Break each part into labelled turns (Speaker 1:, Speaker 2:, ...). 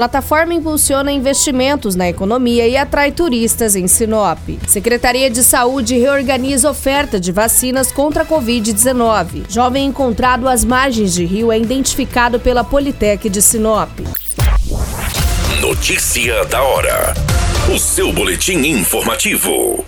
Speaker 1: Plataforma impulsiona investimentos na economia e atrai turistas em Sinop. Secretaria de Saúde reorganiza oferta de vacinas contra a Covid-19. Jovem encontrado às margens de rio é identificado pela Politec de Sinop.
Speaker 2: Notícia da hora. O seu boletim informativo.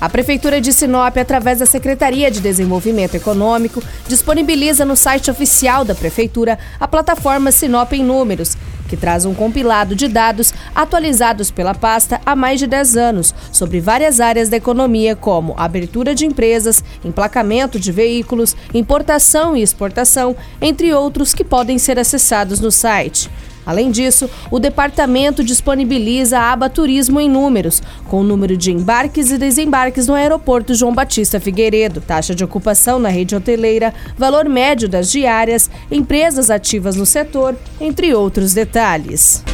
Speaker 1: A Prefeitura de Sinop, através da Secretaria de Desenvolvimento Econômico, disponibiliza no site oficial da Prefeitura a plataforma Sinop em Números, que traz um compilado de dados atualizados pela pasta há mais de 10 anos sobre várias áreas da economia, como abertura de empresas, emplacamento de veículos, importação e exportação, entre outros que podem ser acessados no site. Além disso, o departamento disponibiliza a aba Turismo em números, com o número de embarques e desembarques no aeroporto João Batista Figueiredo, taxa de ocupação na rede hoteleira, valor médio das diárias, empresas ativas no setor, entre outros detalhes.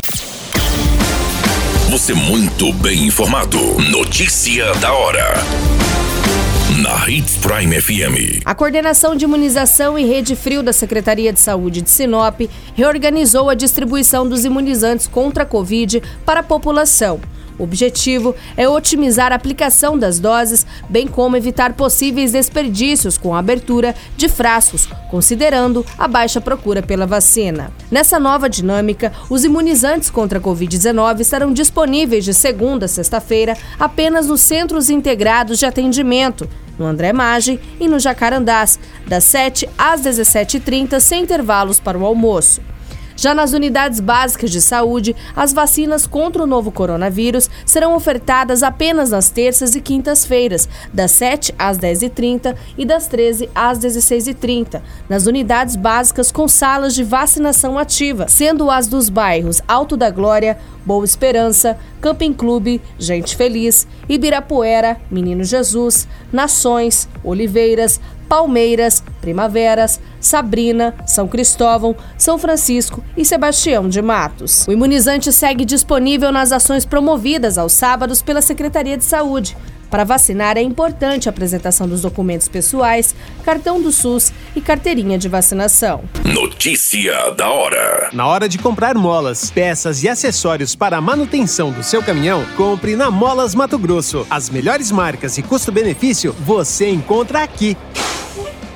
Speaker 2: Você muito bem informado. Notícia da hora na Hits Prime FM.
Speaker 1: A Coordenação de Imunização e Rede Frio da Secretaria de Saúde de Sinop reorganizou a distribuição dos imunizantes contra a Covid para a população. O objetivo é otimizar a aplicação das doses, bem como evitar possíveis desperdícios com a abertura de frascos, considerando a baixa procura pela vacina. Nessa nova dinâmica, os imunizantes contra a Covid-19 estarão disponíveis de segunda a sexta-feira apenas nos centros integrados de atendimento, no André Maggi e no Jacarandás, das 7 às 17h30, sem intervalos para o almoço. Já nas unidades básicas de saúde, as vacinas contra o novo coronavírus serão ofertadas apenas nas terças e quintas-feiras, das 7 às 10h30 e das 13 às 16h30, nas unidades básicas com salas de vacinação ativa, sendo as dos bairros Alto da Glória, Boa Esperança, Camping Clube, Gente Feliz, Ibirapuera, Menino Jesus, Nações, Oliveiras, Palmeiras, Primaveras, Sabrina, São Cristóvão, São Francisco e Sebastião de Matos. O imunizante segue disponível nas ações promovidas aos sábados pela Secretaria de Saúde. Para vacinar é importante a apresentação dos documentos pessoais, cartão do SUS e carteirinha de vacinação.
Speaker 2: Notícia da hora.
Speaker 3: Na hora de comprar molas, peças e acessórios para a manutenção do seu caminhão, compre na Molas Mato Grosso. As melhores marcas e custo-benefício você encontra aqui.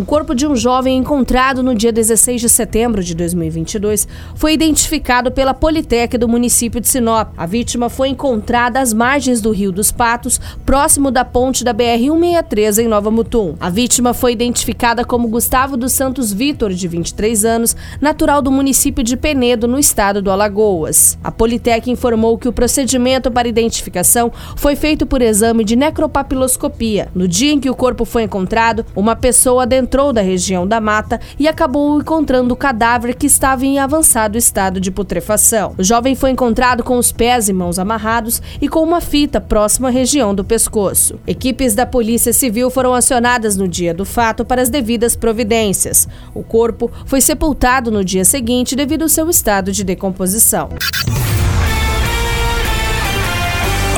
Speaker 1: O corpo de um jovem encontrado no dia 16 de setembro de 2022 foi identificado pela Politec do município de Sinop. A vítima foi encontrada às margens do Rio dos Patos, próximo da ponte da BR-163 em Nova Mutum. A vítima foi identificada como Gustavo dos Santos Vitor, de 23 anos, natural do município de Penedo, no estado do Alagoas. A Politec informou que o procedimento para identificação foi feito por exame de necropapiloscopia. No dia em que o corpo foi encontrado, uma pessoa adentrou da região da mata e acabou encontrando o cadáver que estava em avançado estado de putrefação. O jovem foi encontrado com os pés e mãos amarrados e com uma fita próxima à região do pescoço. Equipes da Polícia Civil foram acionadas no dia do fato para as devidas providências. O corpo foi sepultado no dia seguinte devido ao seu estado de decomposição.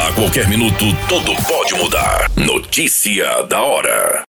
Speaker 2: A qualquer minuto, tudo pode mudar. Notícia da hora.